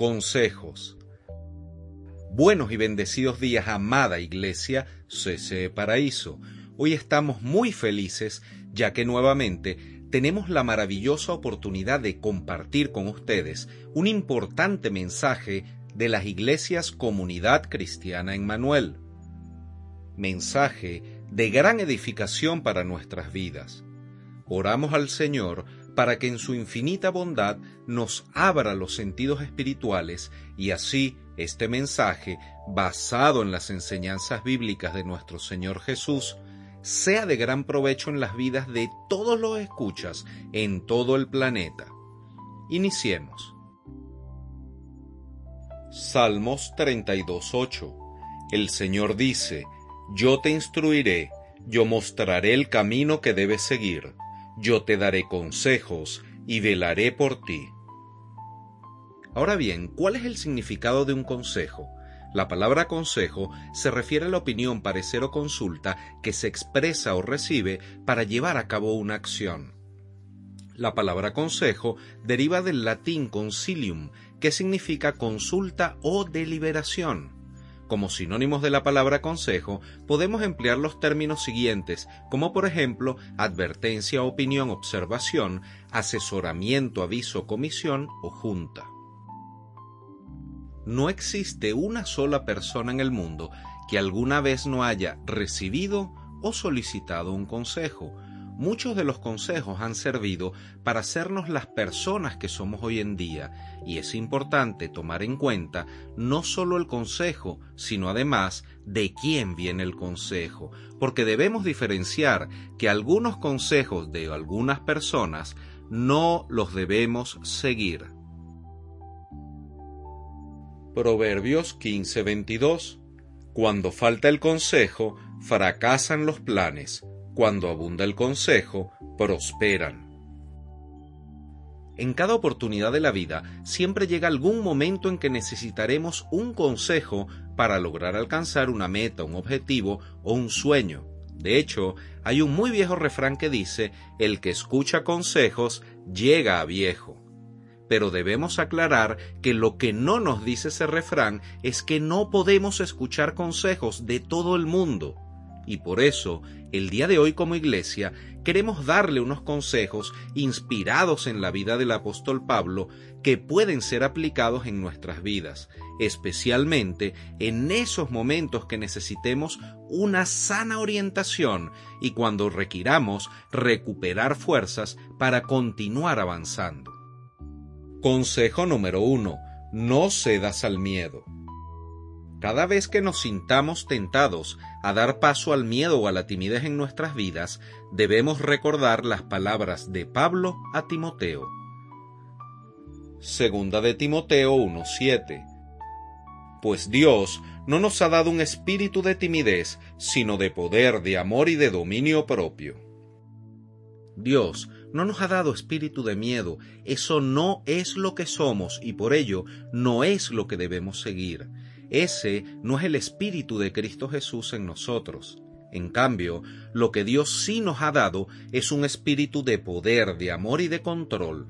consejos. Buenos y bendecidos días, amada Iglesia CC Paraíso. Hoy estamos muy felices ya que nuevamente tenemos la maravillosa oportunidad de compartir con ustedes un importante mensaje de las iglesias Comunidad Cristiana en Manuel. Mensaje de gran edificación para nuestras vidas. Oramos al Señor para que en su infinita bondad nos abra los sentidos espirituales y así este mensaje, basado en las enseñanzas bíblicas de nuestro Señor Jesús, sea de gran provecho en las vidas de todos los escuchas en todo el planeta. Iniciemos. Salmos 32.8 El Señor dice, Yo te instruiré, yo mostraré el camino que debes seguir yo te daré consejos y velaré por ti. Ahora bien, ¿cuál es el significado de un consejo? La palabra consejo se refiere a la opinión, parecer o consulta que se expresa o recibe para llevar a cabo una acción. La palabra consejo deriva del latín concilium, que significa consulta o deliberación. Como sinónimos de la palabra consejo, podemos emplear los términos siguientes, como por ejemplo advertencia, opinión, observación, asesoramiento, aviso, comisión o junta. No existe una sola persona en el mundo que alguna vez no haya recibido o solicitado un consejo, Muchos de los consejos han servido para hacernos las personas que somos hoy en día y es importante tomar en cuenta no solo el consejo, sino además de quién viene el consejo, porque debemos diferenciar que algunos consejos de algunas personas no los debemos seguir. Proverbios 15:22 Cuando falta el consejo, fracasan los planes cuando abunda el consejo, prosperan. En cada oportunidad de la vida siempre llega algún momento en que necesitaremos un consejo para lograr alcanzar una meta, un objetivo o un sueño. De hecho, hay un muy viejo refrán que dice, el que escucha consejos llega a viejo. Pero debemos aclarar que lo que no nos dice ese refrán es que no podemos escuchar consejos de todo el mundo. Y por eso, el día de hoy como iglesia, queremos darle unos consejos inspirados en la vida del apóstol Pablo que pueden ser aplicados en nuestras vidas, especialmente en esos momentos que necesitemos una sana orientación y cuando requiramos recuperar fuerzas para continuar avanzando. Consejo número uno. No cedas al miedo. Cada vez que nos sintamos tentados a dar paso al miedo o a la timidez en nuestras vidas, debemos recordar las palabras de Pablo a Timoteo. Segunda de Timoteo 1:7. Pues Dios no nos ha dado un espíritu de timidez, sino de poder, de amor y de dominio propio. Dios no nos ha dado espíritu de miedo, eso no es lo que somos y por ello no es lo que debemos seguir. Ese no es el Espíritu de Cristo Jesús en nosotros. En cambio, lo que Dios sí nos ha dado es un espíritu de poder, de amor y de control.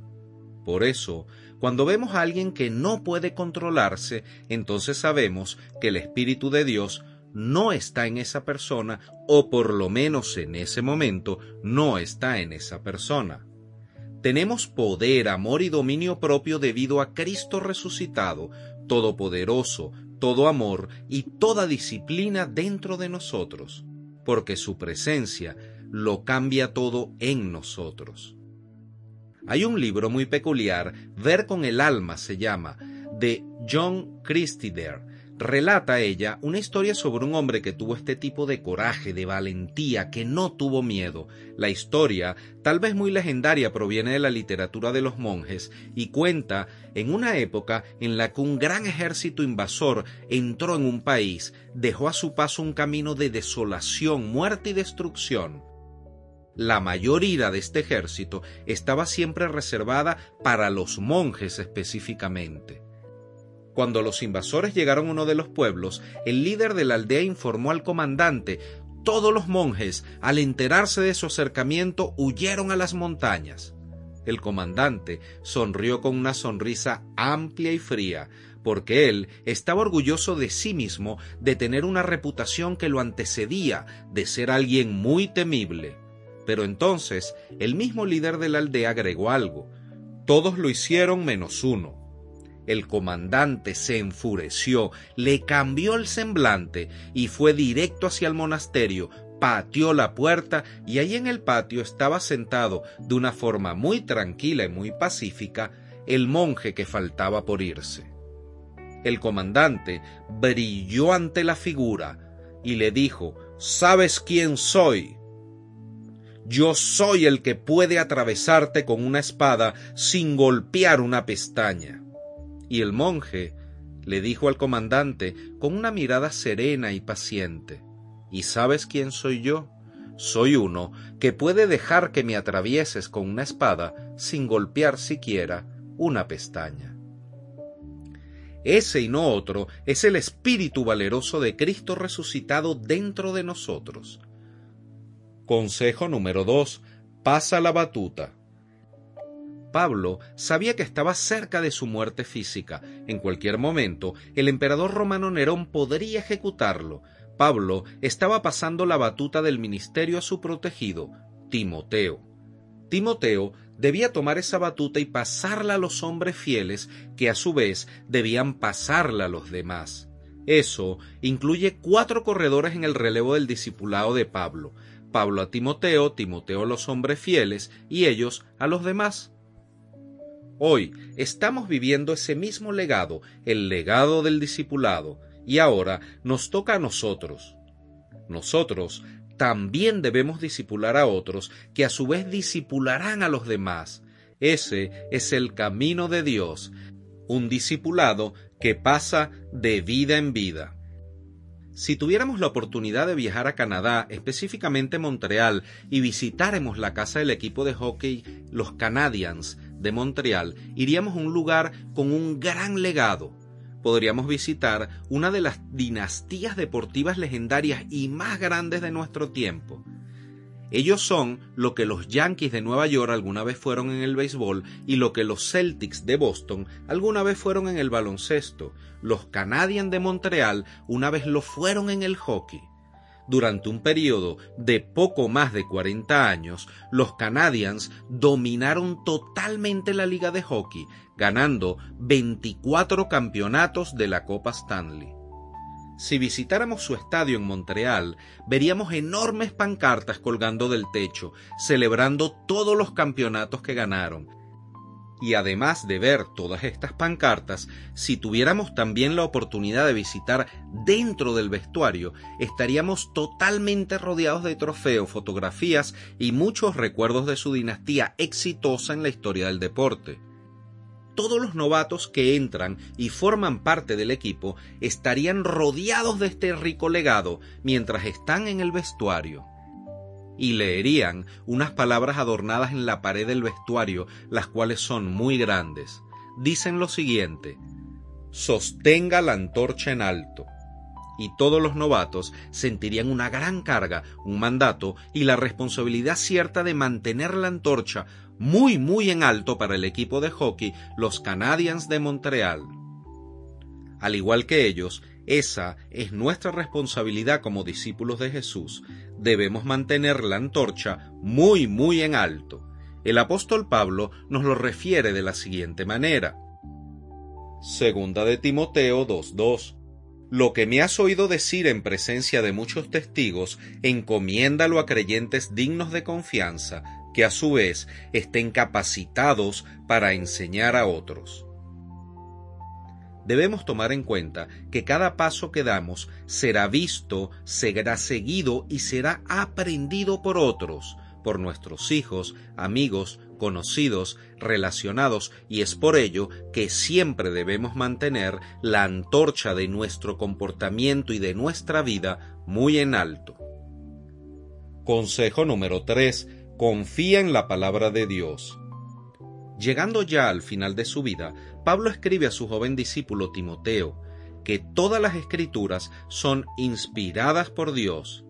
Por eso, cuando vemos a alguien que no puede controlarse, entonces sabemos que el Espíritu de Dios no está en esa persona o por lo menos en ese momento no está en esa persona. Tenemos poder, amor y dominio propio debido a Cristo resucitado, todopoderoso, todo amor y toda disciplina dentro de nosotros, porque su presencia lo cambia todo en nosotros. Hay un libro muy peculiar, Ver con el alma se llama, de John Christider, relata ella una historia sobre un hombre que tuvo este tipo de coraje, de valentía, que no tuvo miedo. La historia, tal vez muy legendaria, proviene de la literatura de los monjes y cuenta en una época en la que un gran ejército invasor entró en un país, dejó a su paso un camino de desolación, muerte y destrucción. La mayor ira de este ejército estaba siempre reservada para los monjes específicamente. Cuando los invasores llegaron a uno de los pueblos, el líder de la aldea informó al comandante. Todos los monjes, al enterarse de su acercamiento, huyeron a las montañas. El comandante sonrió con una sonrisa amplia y fría, porque él estaba orgulloso de sí mismo de tener una reputación que lo antecedía, de ser alguien muy temible. Pero entonces el mismo líder de la aldea agregó algo. Todos lo hicieron menos uno. El comandante se enfureció, le cambió el semblante y fue directo hacia el monasterio, pateó la puerta y ahí en el patio estaba sentado de una forma muy tranquila y muy pacífica el monje que faltaba por irse. El comandante brilló ante la figura y le dijo ¿Sabes quién soy? Yo soy el que puede atravesarte con una espada sin golpear una pestaña. Y el monje le dijo al comandante con una mirada serena y paciente, ¿Y sabes quién soy yo? Soy uno que puede dejar que me atravieses con una espada sin golpear siquiera una pestaña. Ese y no otro es el espíritu valeroso de Cristo resucitado dentro de nosotros. Consejo número 2. Pasa la batuta. Pablo sabía que estaba cerca de su muerte física. En cualquier momento, el emperador romano Nerón podría ejecutarlo. Pablo estaba pasando la batuta del ministerio a su protegido, Timoteo. Timoteo debía tomar esa batuta y pasarla a los hombres fieles, que a su vez debían pasarla a los demás. Eso incluye cuatro corredores en el relevo del discipulado de Pablo. Pablo a Timoteo, Timoteo a los hombres fieles y ellos a los demás. Hoy estamos viviendo ese mismo legado, el legado del discipulado, y ahora nos toca a nosotros. Nosotros también debemos disipular a otros, que a su vez disipularán a los demás. Ese es el camino de Dios, un discipulado que pasa de vida en vida. Si tuviéramos la oportunidad de viajar a Canadá, específicamente Montreal, y visitáramos la casa del equipo de hockey, los Canadiens, de Montreal, iríamos a un lugar con un gran legado. Podríamos visitar una de las dinastías deportivas legendarias y más grandes de nuestro tiempo. Ellos son lo que los Yankees de Nueva York alguna vez fueron en el béisbol y lo que los Celtics de Boston alguna vez fueron en el baloncesto. Los Canadiens de Montreal una vez lo fueron en el hockey. Durante un periodo de poco más de 40 años, los Canadiens dominaron totalmente la liga de hockey, ganando 24 campeonatos de la Copa Stanley. Si visitáramos su estadio en Montreal, veríamos enormes pancartas colgando del techo, celebrando todos los campeonatos que ganaron, y además de ver todas estas pancartas, si tuviéramos también la oportunidad de visitar dentro del vestuario, estaríamos totalmente rodeados de trofeos, fotografías y muchos recuerdos de su dinastía exitosa en la historia del deporte. Todos los novatos que entran y forman parte del equipo estarían rodeados de este rico legado mientras están en el vestuario y leerían unas palabras adornadas en la pared del vestuario, las cuales son muy grandes. Dicen lo siguiente, sostenga la antorcha en alto. Y todos los novatos sentirían una gran carga, un mandato y la responsabilidad cierta de mantener la antorcha muy muy en alto para el equipo de hockey, los Canadiens de Montreal. Al igual que ellos, esa es nuestra responsabilidad como discípulos de Jesús. Debemos mantener la antorcha muy, muy en alto. El apóstol Pablo nos lo refiere de la siguiente manera. Segunda de Timoteo 2.2. Lo que me has oído decir en presencia de muchos testigos, encomiéndalo a creyentes dignos de confianza, que a su vez estén capacitados para enseñar a otros. Debemos tomar en cuenta que cada paso que damos será visto, será seguido y será aprendido por otros, por nuestros hijos, amigos, conocidos, relacionados, y es por ello que siempre debemos mantener la antorcha de nuestro comportamiento y de nuestra vida muy en alto. Consejo número 3. Confía en la palabra de Dios. Llegando ya al final de su vida, Pablo escribe a su joven discípulo Timoteo que todas las escrituras son inspiradas por Dios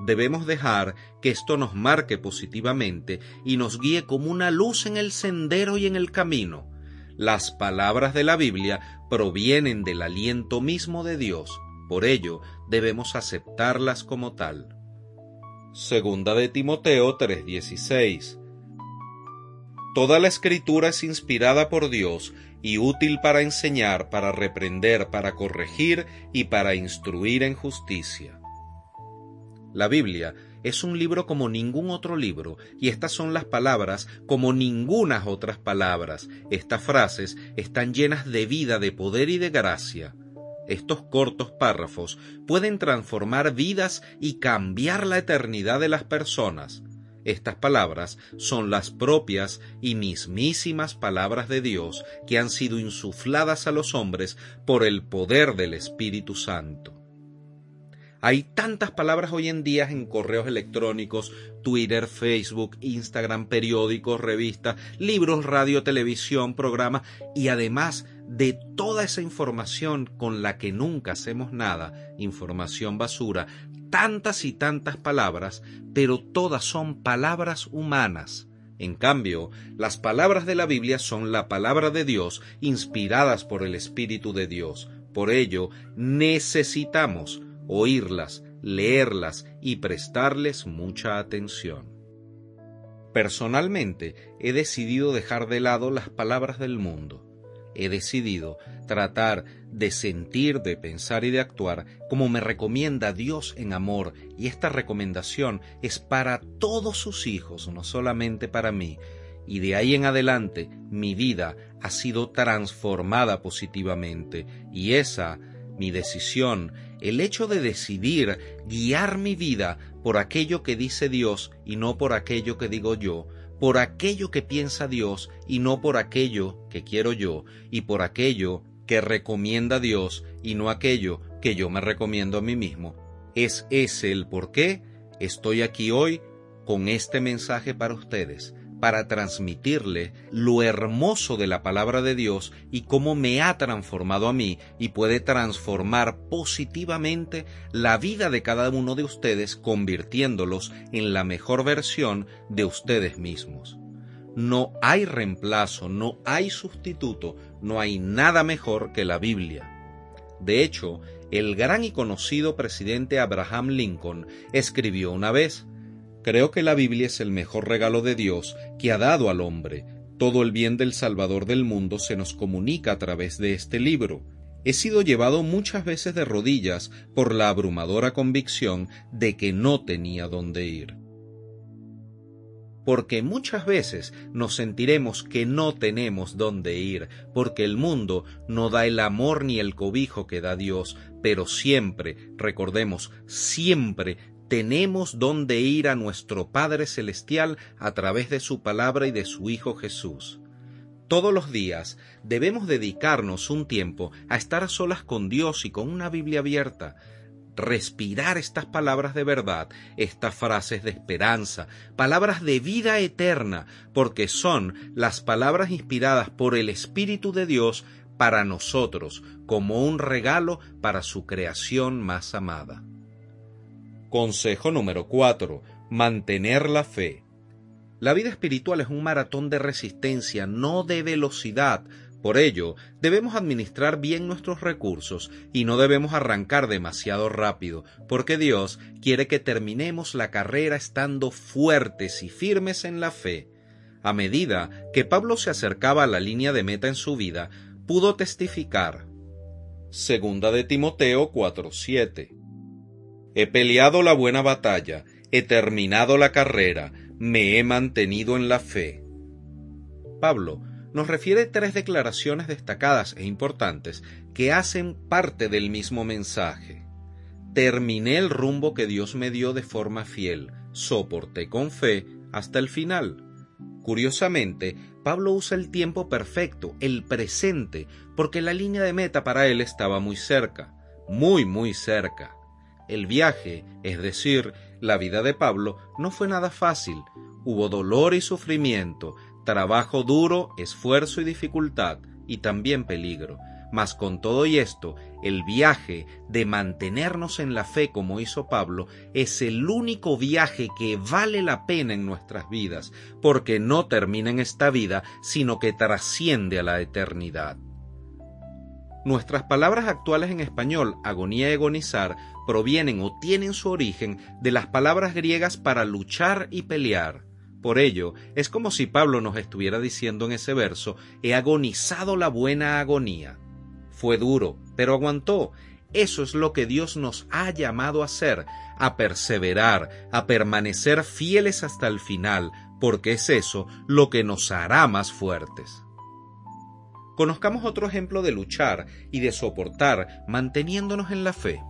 debemos dejar que esto nos marque positivamente y nos guíe como una luz en el sendero y en el camino. Las palabras de la Biblia provienen del aliento mismo de Dios, por ello debemos aceptarlas como tal. Segunda de Timoteo 3:16 Toda la escritura es inspirada por Dios y útil para enseñar, para reprender, para corregir y para instruir en justicia la Biblia es un libro como ningún otro libro, y estas son las palabras como ningunas otras palabras. Estas frases están llenas de vida, de poder y de gracia. Estos cortos párrafos pueden transformar vidas y cambiar la eternidad de las personas. Estas palabras son las propias y mismísimas palabras de Dios que han sido insufladas a los hombres por el poder del Espíritu Santo. Hay tantas palabras hoy en día en correos electrónicos, Twitter, Facebook, Instagram, periódicos, revistas, libros, radio, televisión, programas y además de toda esa información con la que nunca hacemos nada, información basura, tantas y tantas palabras, pero todas son palabras humanas. En cambio, las palabras de la Biblia son la palabra de Dios, inspiradas por el Espíritu de Dios. Por ello, necesitamos oírlas, leerlas y prestarles mucha atención. Personalmente, he decidido dejar de lado las palabras del mundo. He decidido tratar de sentir, de pensar y de actuar como me recomienda Dios en amor, y esta recomendación es para todos sus hijos, no solamente para mí, y de ahí en adelante mi vida ha sido transformada positivamente, y esa, mi decisión, el hecho de decidir guiar mi vida por aquello que dice Dios y no por aquello que digo yo, por aquello que piensa Dios y no por aquello que quiero yo, y por aquello que recomienda Dios y no aquello que yo me recomiendo a mí mismo. Es ese el por qué estoy aquí hoy con este mensaje para ustedes para transmitirle lo hermoso de la palabra de Dios y cómo me ha transformado a mí y puede transformar positivamente la vida de cada uno de ustedes convirtiéndolos en la mejor versión de ustedes mismos. No hay reemplazo, no hay sustituto, no hay nada mejor que la Biblia. De hecho, el gran y conocido presidente Abraham Lincoln escribió una vez, Creo que la Biblia es el mejor regalo de Dios que ha dado al hombre. Todo el bien del Salvador del mundo se nos comunica a través de este libro. He sido llevado muchas veces de rodillas por la abrumadora convicción de que no tenía dónde ir. Porque muchas veces nos sentiremos que no tenemos dónde ir, porque el mundo no da el amor ni el cobijo que da Dios, pero siempre, recordemos, siempre tenemos donde ir a nuestro Padre Celestial a través de su palabra y de su Hijo Jesús. Todos los días debemos dedicarnos un tiempo a estar a solas con Dios y con una Biblia abierta, respirar estas palabras de verdad, estas frases de esperanza, palabras de vida eterna, porque son las palabras inspiradas por el Espíritu de Dios para nosotros, como un regalo para su creación más amada. Consejo número 4. Mantener la fe. La vida espiritual es un maratón de resistencia, no de velocidad. Por ello, debemos administrar bien nuestros recursos y no debemos arrancar demasiado rápido, porque Dios quiere que terminemos la carrera estando fuertes y firmes en la fe. A medida que Pablo se acercaba a la línea de meta en su vida, pudo testificar. Segunda de Timoteo 4:7 He peleado la buena batalla, he terminado la carrera, me he mantenido en la fe. Pablo nos refiere tres declaraciones destacadas e importantes que hacen parte del mismo mensaje. Terminé el rumbo que Dios me dio de forma fiel, soporté con fe hasta el final. Curiosamente, Pablo usa el tiempo perfecto, el presente, porque la línea de meta para él estaba muy cerca, muy, muy cerca. El viaje, es decir, la vida de Pablo, no fue nada fácil. Hubo dolor y sufrimiento, trabajo duro, esfuerzo y dificultad, y también peligro. Mas con todo y esto, el viaje de mantenernos en la fe como hizo Pablo es el único viaje que vale la pena en nuestras vidas, porque no termina en esta vida, sino que trasciende a la eternidad. Nuestras palabras actuales en español, agonía y agonizar, provienen o tienen su origen de las palabras griegas para luchar y pelear. Por ello, es como si Pablo nos estuviera diciendo en ese verso, he agonizado la buena agonía. Fue duro, pero aguantó. Eso es lo que Dios nos ha llamado a hacer, a perseverar, a permanecer fieles hasta el final, porque es eso lo que nos hará más fuertes. Conozcamos otro ejemplo de luchar y de soportar manteniéndonos en la fe.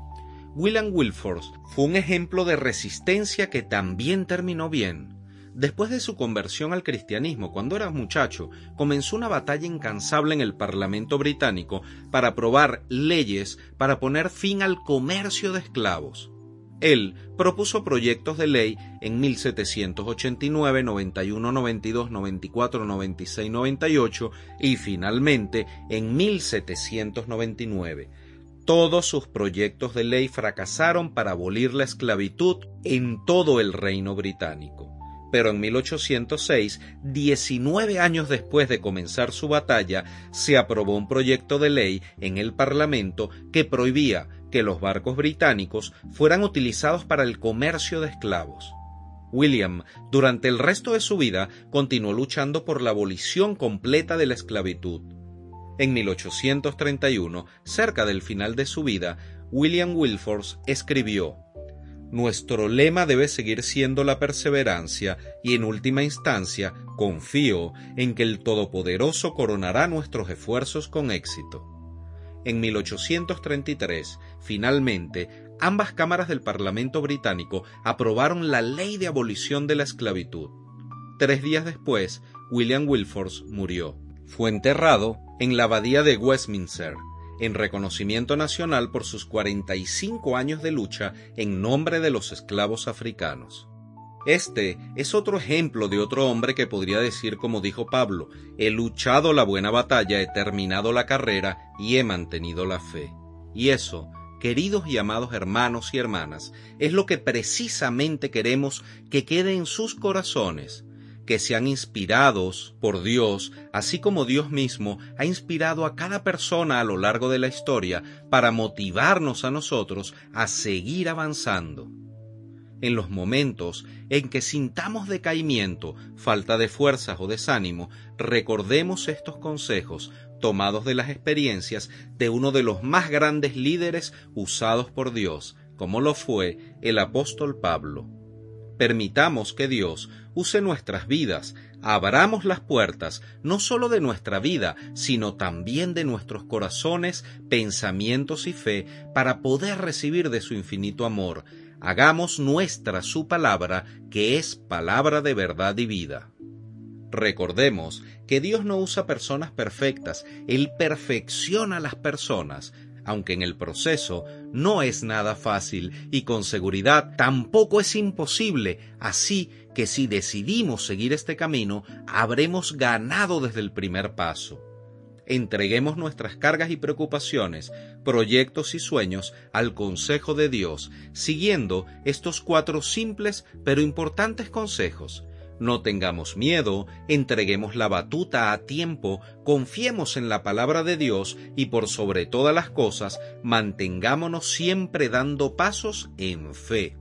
William Wilforce fue un ejemplo de resistencia que también terminó bien. Después de su conversión al cristianismo cuando era muchacho, comenzó una batalla incansable en el Parlamento británico para aprobar leyes para poner fin al comercio de esclavos. Él propuso proyectos de ley en 1789, 91, 92, 94, 96, 98 y finalmente en 1799. Todos sus proyectos de ley fracasaron para abolir la esclavitud en todo el reino británico pero en 1806, 19 años después de comenzar su batalla, se aprobó un proyecto de ley en el Parlamento que prohibía que los barcos británicos fueran utilizados para el comercio de esclavos. William, durante el resto de su vida, continuó luchando por la abolición completa de la esclavitud. En 1831, cerca del final de su vida, William Wilforce escribió nuestro lema debe seguir siendo la perseverancia y en última instancia confío en que el Todopoderoso coronará nuestros esfuerzos con éxito. En 1833, finalmente, ambas cámaras del Parlamento británico aprobaron la ley de abolición de la esclavitud. Tres días después, William Wilforce murió. Fue enterrado en la abadía de Westminster, en reconocimiento nacional por sus 45 años de lucha en nombre de los esclavos africanos. Este es otro ejemplo de otro hombre que podría decir como dijo Pablo, he luchado la buena batalla, he terminado la carrera y he mantenido la fe. Y eso, queridos y amados hermanos y hermanas, es lo que precisamente queremos que quede en sus corazones, que sean inspirados por Dios, así como Dios mismo ha inspirado a cada persona a lo largo de la historia para motivarnos a nosotros a seguir avanzando. En los momentos en que sintamos decaimiento, falta de fuerzas o desánimo, recordemos estos consejos tomados de las experiencias de uno de los más grandes líderes usados por Dios, como lo fue el apóstol Pablo. Permitamos que Dios use nuestras vidas, abramos las puertas no sólo de nuestra vida, sino también de nuestros corazones, pensamientos y fe para poder recibir de su infinito amor. Hagamos nuestra su palabra, que es palabra de verdad y vida. Recordemos que Dios no usa personas perfectas, Él perfecciona a las personas, aunque en el proceso no es nada fácil y con seguridad tampoco es imposible, así que si decidimos seguir este camino, habremos ganado desde el primer paso. Entreguemos nuestras cargas y preocupaciones, proyectos y sueños al consejo de Dios, siguiendo estos cuatro simples pero importantes consejos no tengamos miedo, entreguemos la batuta a tiempo, confiemos en la palabra de Dios y por sobre todas las cosas mantengámonos siempre dando pasos en fe.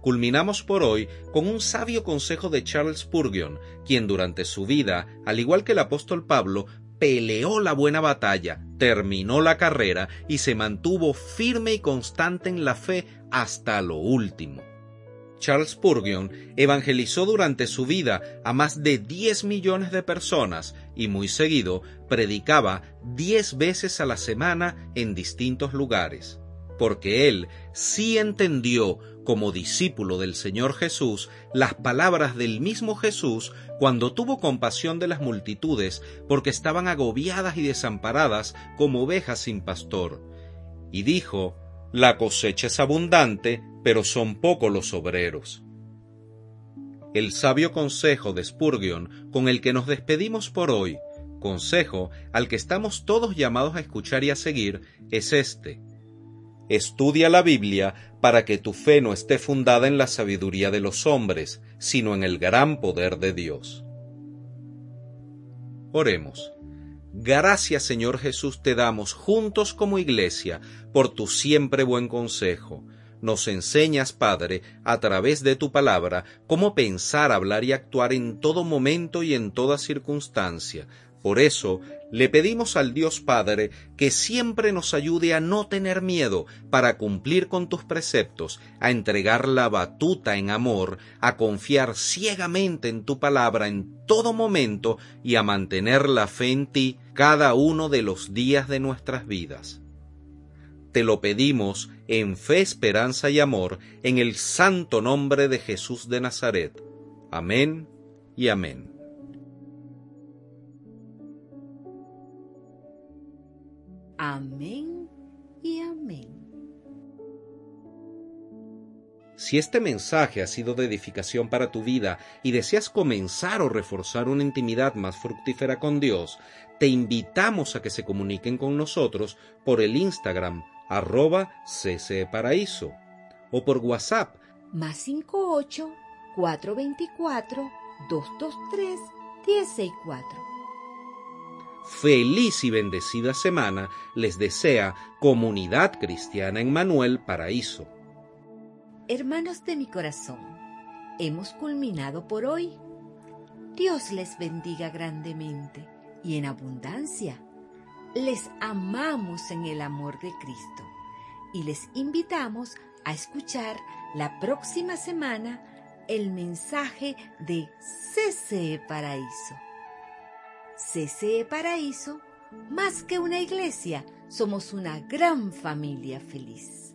Culminamos por hoy con un sabio consejo de Charles Spurgeon, quien durante su vida, al igual que el apóstol Pablo, peleó la buena batalla, terminó la carrera y se mantuvo firme y constante en la fe hasta lo último. Charles Spurgeon evangelizó durante su vida a más de 10 millones de personas y muy seguido predicaba 10 veces a la semana en distintos lugares, porque él sí entendió como discípulo del Señor Jesús las palabras del mismo Jesús cuando tuvo compasión de las multitudes porque estaban agobiadas y desamparadas como ovejas sin pastor. Y dijo, La cosecha es abundante, pero son pocos los obreros. El sabio consejo de Spurgeon con el que nos despedimos por hoy, consejo al que estamos todos llamados a escuchar y a seguir, es este Estudia la Biblia para que tu fe no esté fundada en la sabiduría de los hombres, sino en el gran poder de Dios. Oremos. Gracias Señor Jesús te damos juntos como iglesia por tu siempre buen consejo. Nos enseñas, Padre, a través de tu palabra, cómo pensar, hablar y actuar en todo momento y en toda circunstancia, por eso le pedimos al Dios Padre que siempre nos ayude a no tener miedo para cumplir con tus preceptos, a entregar la batuta en amor, a confiar ciegamente en tu palabra en todo momento y a mantener la fe en ti cada uno de los días de nuestras vidas. Te lo pedimos en fe, esperanza y amor, en el santo nombre de Jesús de Nazaret. Amén y amén. Amén y amén. Si este mensaje ha sido de edificación para tu vida y deseas comenzar o reforzar una intimidad más fructífera con Dios, te invitamos a que se comuniquen con nosotros por el Instagram arroba ccparaíso o por WhatsApp más 58 424 223 164 feliz y bendecida semana les desea Comunidad Cristiana en Manuel Paraíso. Hermanos de mi corazón, hemos culminado por hoy. Dios les bendiga grandemente y en abundancia. Les amamos en el amor de Cristo y les invitamos a escuchar la próxima semana el mensaje de CCE Paraíso. CCE Paraíso, más que una iglesia, somos una gran familia feliz.